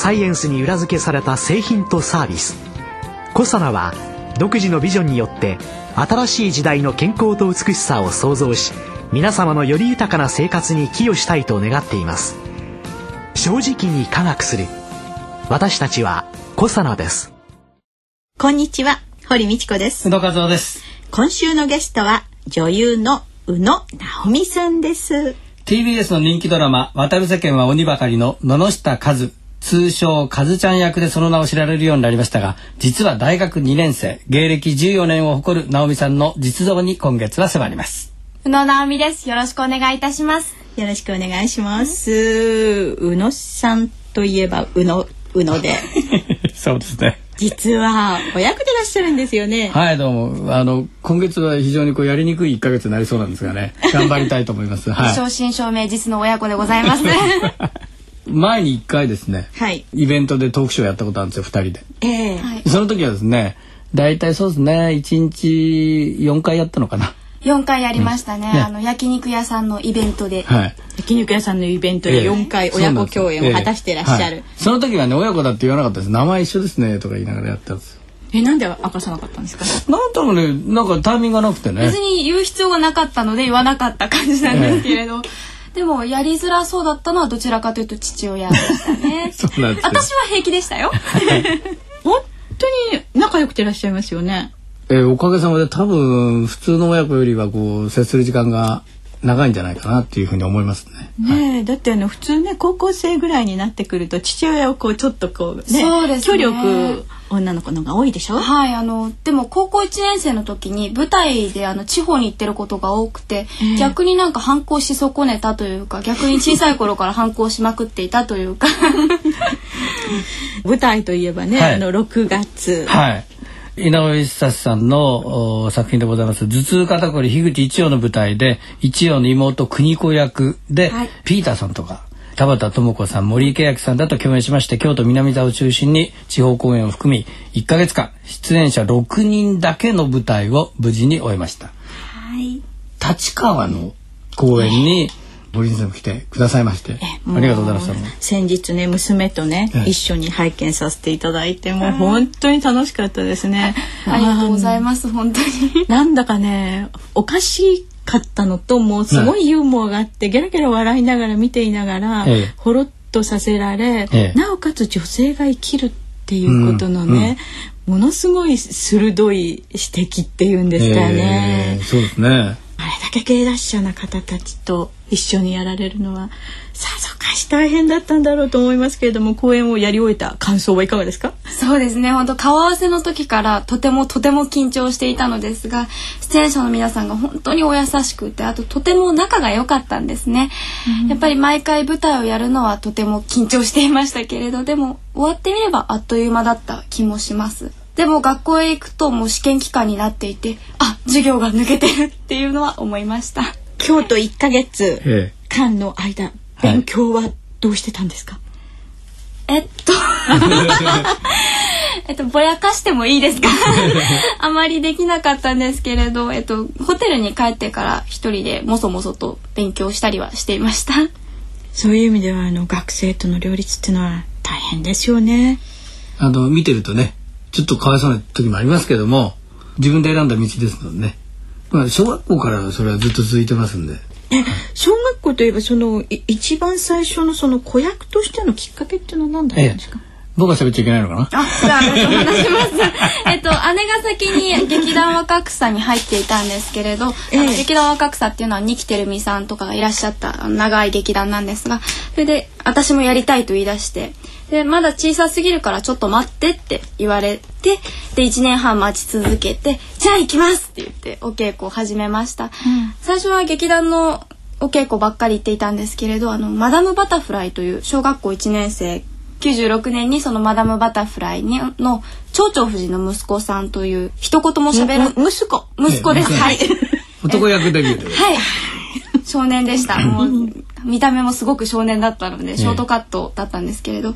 サイエンスに裏付けされた製品とサービス。コサナは独自のビジョンによって新しい時代の健康と美しさを創造し皆様のより豊かな生活に寄与したいと願っています。正直に科学する。私たちはコサナです。こんにちは堀道子です。宇野和夫です。今週のゲストは女優の宇野直美さんです。TBS の人気ドラマ「渡る世間は鬼ばかり」の野々下和通称カズちゃん役でその名を知られるようになりましたが実は大学2年生芸歴14年を誇る直美さんの実像に今月は迫ります。宇野直美です。よろしくお願いいたします。よろしくお願いします。宇野さんといえば宇野宇野で。そうですね。実はお役でいらっしゃるんですよね。はいどうも。あの今月は非常にこうやりにくい1ヶ月になりそうなんですがね。頑張りたいと思います。はい。正真正銘実の親子でございます 前に1回ですね、はい、イベントでトークショーやったことあるんですよ2人で、えー、その時はですね大体そうですね1日4回やったのかな。4回やりましたね。うん。ね、あの焼肉屋さんのイベントで、はい、焼肉屋さんのイベントで4回親子共演を果たしてらっしゃる、えーはい、その時はね親子だって言わなかったです。名前一緒ですねとか言いながらやったんです。えなんで明かさなかったんですか？なんだろうねなんかタイミングがなくてね。別に言う必要がなかったので言わなかった感じなんですけれど、えーでもやりづらそうだったのはどちらかというと父親でしたね。そうなんです私は平気でしたよ。本当に仲良くていらっしゃいますよね。えー、おかげさまで多分普通の親子よりはこう接する時間が長いんじゃないかなっていうふうに思いますね。ね、はい、だってあの普通ね高校生ぐらいになってくると父親をこうちょっとこうね、そうですね。距離を女の子のが多いでしょ？はいあのでも高校1年生の時に舞台であの地方に行ってることが多くて、えー、逆になんか反抗し損ねたというか逆に小さい頃から反抗しまくっていたというか。舞台といえばね、はい、あの6月、はい井上一冊さんの作品でございます。頭痛肩こり樋口一葉の舞台で一葉の妹邦子役で、はい、ピーターさんとか田畑智子さん森池明さんだと共演しまして京都南座を中心に地方公演を含み1か月間出演者6人だけの舞台を無事に終えました。はい、立川の公演に、森先生も来てくださいまして、ありがとうございました。先日ね娘とね、一緒に拝見させていただいてもう本当に楽しかったですね。ありがとうございます本当に。なんだかねおかしいかったのともうすごいユーモアがあって、ギャラギャラ笑いながら見ていながら、ええ、ほろっとさせられ、え、なおかつ女性が生きるっていうことのね、ものすごい鋭い指摘っていうんですかね。そうですねあれだけ芸達者な方たちと一緒にやられるのはさぞかし大変だったんだろうと思いますけれども公演をやり終えた感想はいかがですか？そうですね。本当顔合わせの時からとてもとても緊張していたのですが出演者の皆さんが本当にお優しくてあととても仲が良かったんですね、うん、やっぱり毎回舞台をやるのはとても緊張していましたけれどでも終わってみればあっという間だった気もします。でも学校へ行くともう試験期間になっていてあ授業が抜けてるっていうのは思いました京都1ヶ月間の間勉強はどうしてたんですか、はい、えっと。えっとぼやかしてもいいですか？あまりできなかったんですけれど、えっと、ホテルに帰ってから一人でもそもそと勉強したりはしていました。そういう意味ではあの学生との両立っていうのは大変ですよね。あの見てるとねちょっとかわいそうな時もありますけども自分で選んだ道ですのでね、まあ、小学校からそれはずっと続いてますんで小学校といえばその一番最初のその子役としてのきっかけっていうのは何だったんですか、ええ僕は喋っちゃいけないのかな？あ、じゃあ、話します。えっと、姉が先に劇団若草に入っていたんですけれど、ええ、劇団若草っていうのは二木照美さんとかがいらっしゃった長い劇団なんですが、それで私もやりたいと言い出して、で、まだ小さすぎるからちょっと待ってって言われて、で、1年半待ち続けて、じゃあ行きますって言ってお稽古を始めました。うん、最初は劇団のお稽古ばっかり行っていたんですけれど、あの、マダムバタフライという小学校1年生96年にそのマダムバタフライにの蝶々夫人の息子さんという一言も喋ら息子息子です。はい。男役デビューで。はい。少年でした。もう見た目もすごく少年だったのでショートカットだったんですけれど、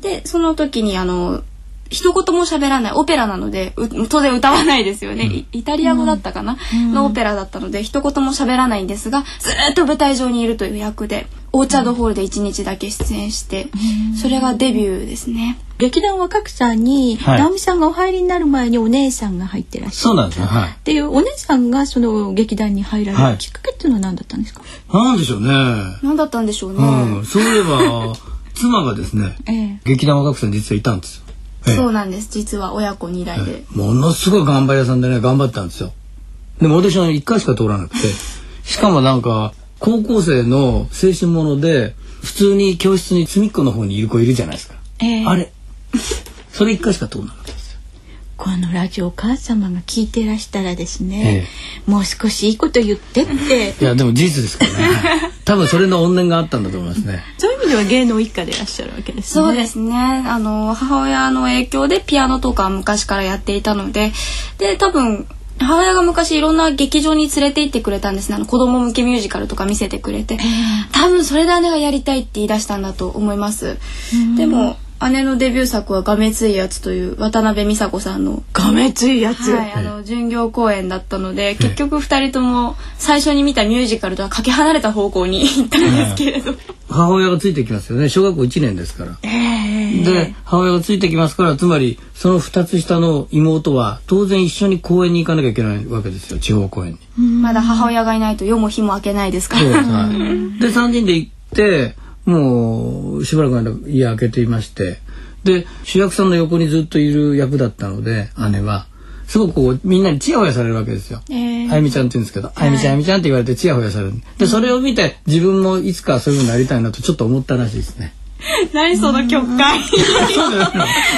でその時にあの一言も喋らないオペラなので当然歌わないですよね、うん、イタリア語だったかな、うん、のオペラだったので一言も喋らないんですがずっと舞台上にいるという役でオーチャードホールで一日だけ出演して、うん、それがデビューですね。劇団若草に、はい、直美さんがお入りになる前にお姉さんが入ってらっしゃるそうなんですよ、はい、っていうお姉さんがその劇団に入られるきっかけっていうのは何だったんですか、はい、なんでしょうね。何だったんでしょうね、うん、そういえば妻がですね、ええ、劇団若草に実はいたんですそうなんです。実は親子2代で、ものすごい頑張り屋さんでね頑張ったんですよ。でもオーディション1回しか通らなくて。しかもなんか高校生の青春もので普通に教室に隅っこの方にいる子いるじゃないですか、えー、あれ それ1回しか通らなかったこのラジオお母様が聞いてらしたらですね、ええ、もう少しいいこと言ってって。いやでも事実ですからね。多分それの怨念があったんだと思いますね。そういう意味では芸能一家でいらっしゃるわけですね。そうですね。あの母親の影響でピアノとか昔からやっていたのでで多分母親が昔いろんな劇場に連れて行ってくれたんですね。あの子供向けミュージカルとか見せてくれて。多分それで姉がやりたいって言い出したんだと思います。でも姉のデビュー作は「がめついやつ」という渡辺美佐子さんの。がめついやつ、はい、あの巡業公演だったので結局2人とも最初に見たミュージカルとはかけ離れた方向に行ったんですけれど、母親がついてきますよね。小学校1年ですから。えー、で母親がついてきますからつまりその2つ下の妹は当然一緒に公演に行かなきゃいけないわけですよ地方公演に。まだ母親がいないと夜も日も明けないですから。で3人で行ってもうしばらく間家開けていましてで主役さんの横にずっといる役だったので姉はすごくこうみんなにチヤホヤされるわけですよ。えー、あゆみちゃんって言うんですけど、あゆみちゃんあゆみちゃんって言われてチヤホヤされる。でそれを見て自分もいつかそういうふうになりたいなとちょっと思ったらしいですね。何その曲解？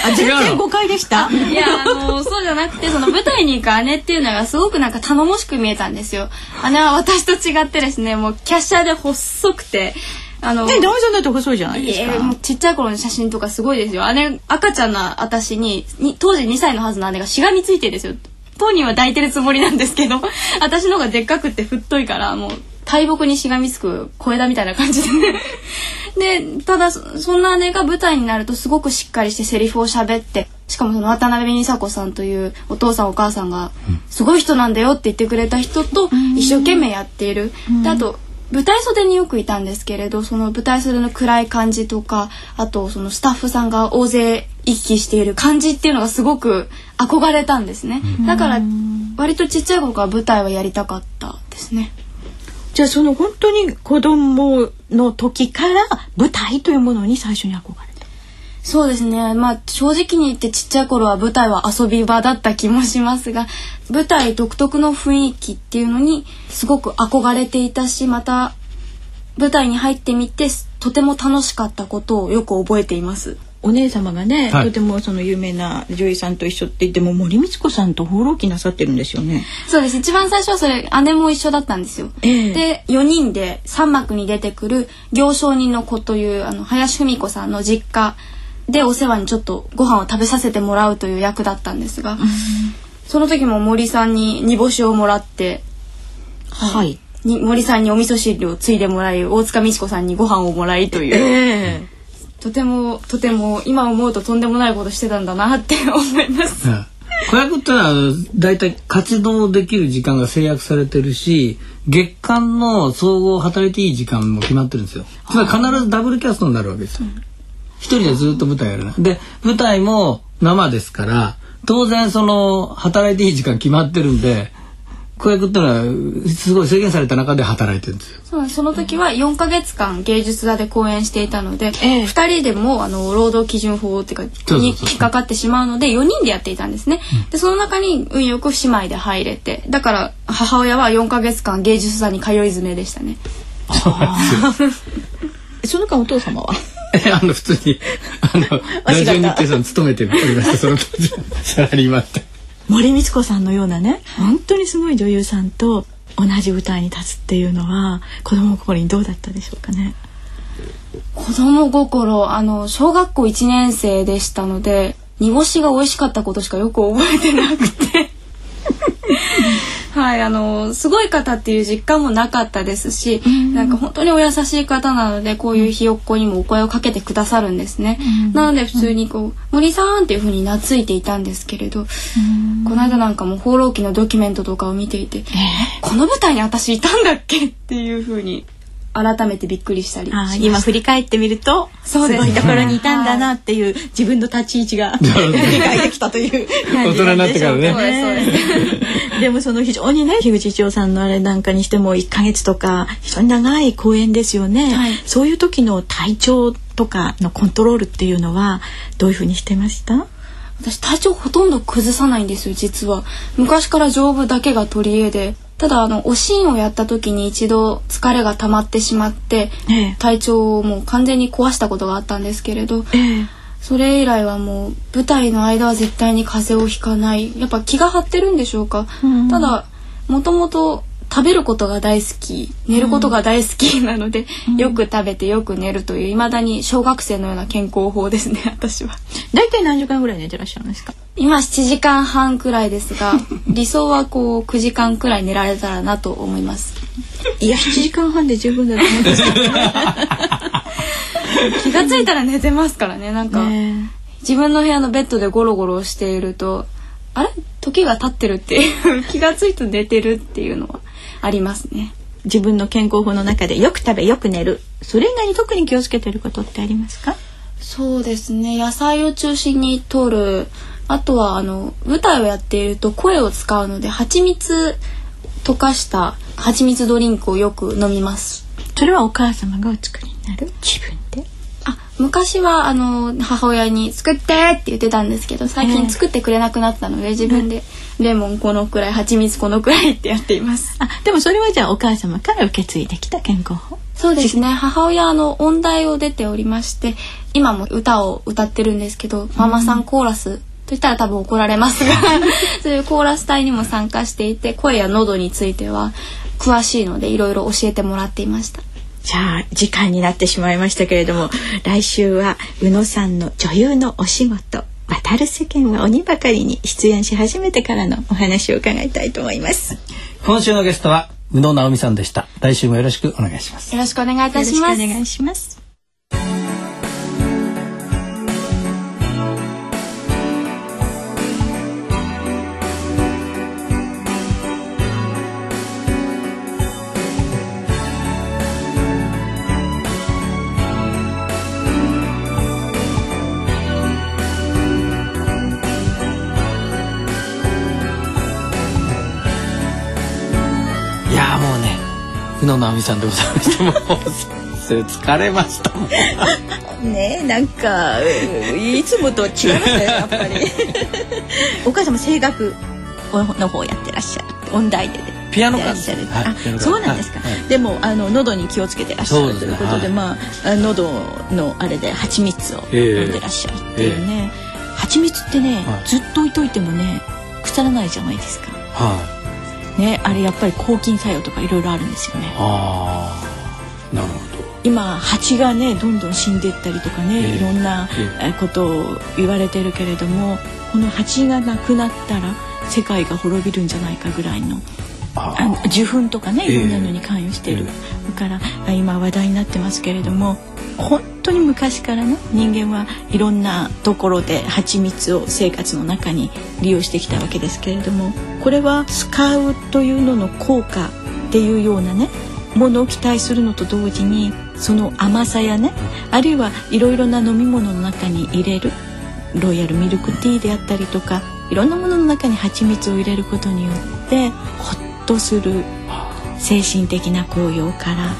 あ全然誤解でした？いやあのそうじゃなくてその舞台に行く姉っていうのがすごくなんか頼もしく見えたんですよ。姉は私と違ってですねもう華奢で細くてあの、え、ダメさんだって細いじゃないですか。えー、ちっちゃい頃の写真とかすごいですよ。姉、赤ちゃんな私に、に当時2歳のはずの姉がしがみついてですよ。当人は抱いてるつもりなんですけど、私の方がでっかくって太いから、もう、大木にしがみつく小枝みたいな感じで で、ただ、そんな姉が舞台になるとすごくしっかりしてセリフを喋って、しかもその渡辺美佐子さんというお父さんお母さんがすごい人なんだよって言ってくれた人と一生懸命やっている。であと舞台袖によくいたんですけれどその舞台袖の暗い感じとかあとそのスタッフさんが大勢行き来している感じっていうのがすごく憧れたんですね。だから割とちっちゃい頃から舞台はやりたかったですね。じゃあその本当に子供の時から舞台というものに最初に憧れそうですねまあ正直に言ってちっちゃい頃は舞台は遊び場だった気もしますが舞台独特の雰囲気っていうのにすごく憧れていたしまた舞台に入ってみてとても楽しかったことをよく覚えています。お姉様がね、はい、とてもその有名な女優さんと一緒って言っても森光子さんと放浪記なさってるんですよね。そうです一番最初はそれ姉も一緒だったんですよ。えー、で4人で3幕に出てくる「行商人の子」というあの林芙美子さんの実家でお世話にちょっとご飯を食べさせてもらうという役だったんですが、その時も森さんに煮干しをもらって、はい、に森さんにお味噌汁をついでもらい大塚美智子さんにご飯をもらいという、えー、とてもとても今思うととんでもないことしてたんだなって 思います。子役ってのは大体活動できる時間が制約されてるし月間の総合働いていい時間も決まってるんですよ。つまり必ずダブルキャストになるわけですよ。一人でずっと舞台やるな。で舞台も生ですから当然その働いていい時間決まってるんで子役ってのはすごい制限された中で働いてるんですよ。そうその時は4か月間芸術座で公演していたので、えー、2人でもあの労働基準法っていうかに引っかかってしまうので4人でやっていたんですね。うん、でその中に運よく姉妹で入れてだから母親は4か月間芸術座に通い詰めでしたね。そ の間お父様は？あの普通にあのラジオ日経さん勤めておりましたその当時サラリーマンで。森光子さんのようなね本当にすごい女優さんと同じ舞台に立つっていうのは子供心にどうだったでしょうかね？子供心あの小学校1年生でしたので煮干しが美味しかったことしかよく覚えてなくてはいあのすごい方っていう実感もなかったですし、うん、なんか本当にお優しい方なのでこういうひよっこにもお声をかけてくださるんですね、うん、なので普通にこう「森さん」っていうふうに懐いていたんですけれど、うん、この間なんかも「放浪記」のドキュメントとかを見ていて「この舞台に私いたんだっけ?」っていうふうに改めてびっくりしたり今振り返ってみるとそうです、ね、すごいところにいたんだなっていう、自分の立ち位置が 理解できたという大人になってからね。でもその非常にね樋口一郎さんのあれなんかにしても1か月とか非常に長い公演ですよね、はい、そういう時の体調とかのコントロールっていうのはどういうふうにしてました？私体調ほとんど崩さないんですよ実は。昔から丈夫だけが取り柄でただあのおしんをやった時に一度疲れが溜まってしまって、ええ、体調をもう完全に壊したことがあったんですけれど、え、それ以来はもう舞台の間は絶対に風邪をひかない。やっぱ気が張ってるんでしょうか、うん、ただもともと食べることが大好き寝ることが大好きなので、うん、よく食べてよく寝るといういまだに小学生のような健康法ですね 私は。大体何時間ぐらい寝てらっしゃるんですか？今7時間半くらいですが 理想はこう9時間くらい寝られたらなと思います。いや7時間半で十分だと思うんですけど、気がついたら寝てますからねなんか、ね、自分の部屋のベッドでゴロゴロしているとあれ？時が経ってるっていう気がついて寝てるっていうのはありますね。自分の健康法の中でよく食べよく寝る。それ以外に特に気をつけてることってありますか？そうですね。野菜を中心に摂る。あとはあの舞台をやっていると声を使うので蜂蜜溶かした蜂蜜ドリンクをよく飲みます。それはお母様がお作りになる？自分で？あ昔はあの母親に作ってって言ってたんですけど最近作ってくれなくなったので、自分で。レモンこのくらい蜂蜜このくらいってやっています。あでもそれはじゃあお母様から受け継いできた健康法？そうですね。母親の音大を出ておりまして今も歌を歌ってるんですけど、ママさんコーラスと言ったら多分怒られますが そういうコーラス隊にも参加していて声や喉については詳しいのでいろいろ教えてもらっていましたじゃあ時間になってしまいましたけれども来週は宇野さんの女優のお仕事渡る世間は鬼ばかりに出演し始めてからのお話を伺いたいと思います。今週のゲストは宇野直美さんでした。来週もよろしくお願いします。よろしくお願いいたします。お願いします野直美さんでございまして。もう疲れましたもん。ねなんかいつもと違いましたよやっぱり。お母様声楽の方やってらっしゃる。音大でピアノ科ですあそうなんですか、はい、でもあの喉に気をつけてらっしゃるということで、まあ喉のあれで蜂蜜を飲んでらっしゃるっていうね、えー、蜂蜜ってね、ずっと置いといてもね腐らないじゃないですか。はいねあれやっぱり抗菌作用とかいろいろあるんですよね。あなるほど。今蜂がねどんどん死んでいったりとかね、えー、いろんなことを言われてるけれどもこの蜂がなくなったら世界が滅びるんじゃないかぐらいのあ受粉とかねいろんなのに関与してる、えー、から今話題になってますけれども本当に昔からね人間はいろんなところで蜂蜜を生活の中に利用してきたわけですけれどもこれは使うというのの効果っていうようなねものを期待するのと同時にその甘さやねあるいはいろいろな飲み物の中に入れるロイヤルミルクティーであったりとかいろんなものの中に蜂蜜を入れることによってほっとする精神的な効用から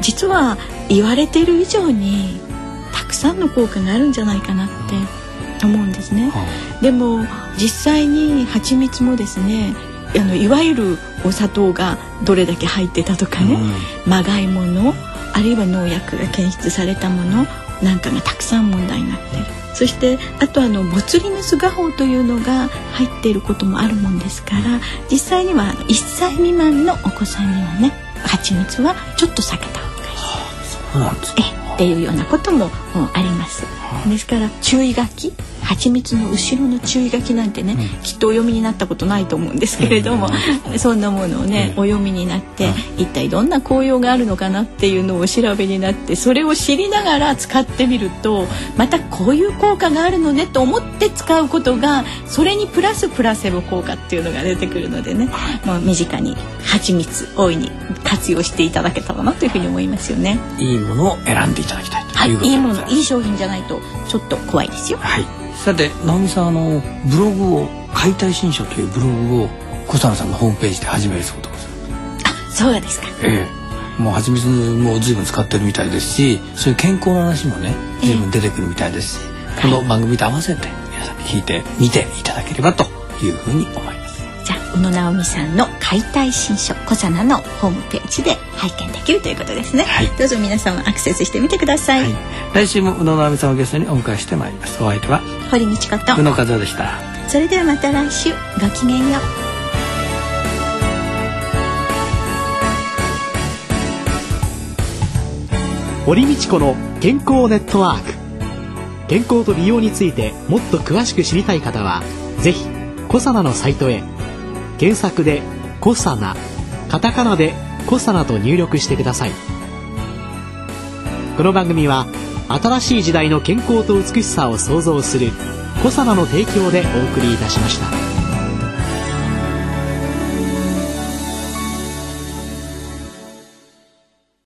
実は言われてる以上にたくさんの効果があるんじゃないかなって思うんですね。でも実際に蜂蜜もですねあのいわゆるお砂糖がどれだけ入ってたとかね、うん、まがいものあるいは農薬が検出されたものなんかがたくさん問題になってるそしてあとあのボツリヌス画法というのが入っていることもあるもんですから実際には1歳未満のお子さんにはね蜂蜜はちょっと避けた方がいい。そうなんですかっていうようなこともあります。ですから注意書き蜂蜜の後ろの注意書きなんてね、うん、きっとお読みになったことないと思うんですけれども、うん、そんなものをね、お読みになって、一体どんな効用があるのかなっていうのをお調べになってそれを知りながら使ってみるとまたこういう効果があるのねと思って使うことがそれにプラスプラセボ効果っていうのが出てくるのでね、もう身近に蜂蜜大いに活用していただけたらなというふうに思いますよね。いいものを選んでいただきたいということはい、いいものいい商品じゃないとちょっと怖いですよ。はいさて直美さんあのブログを解体新書というブログを小佐野さんのホームページで始めるそうでございます。あそうですか。ええ。もう蜂蜜も随分使ってるみたいですしそういう健康の話もね随分出てくるみたいですし、ええ、この番組と合わせて皆さんに聞いてみていただければというふうに思います。じゃあ宇野直美さんの解体新書小佐奈のホームページで拝見できるということですね、はい、どうぞ皆さんアクセスしてみてください、はい、来週も宇野直美さんをゲストにお迎えしてまいります。お相手は？堀道子と。宇野和夫でした。それではまた来週ごきげんよう。堀道子の健康ネットワーク。健康と美容についてもっと詳しく知りたい方はぜひコサナのサイトへ。検索で「コサナ」カタカナで「コサナ」と入力してくださいこの番組は新しい時代の健康と美しさを創造する「コサナの提供でお送りいたしました。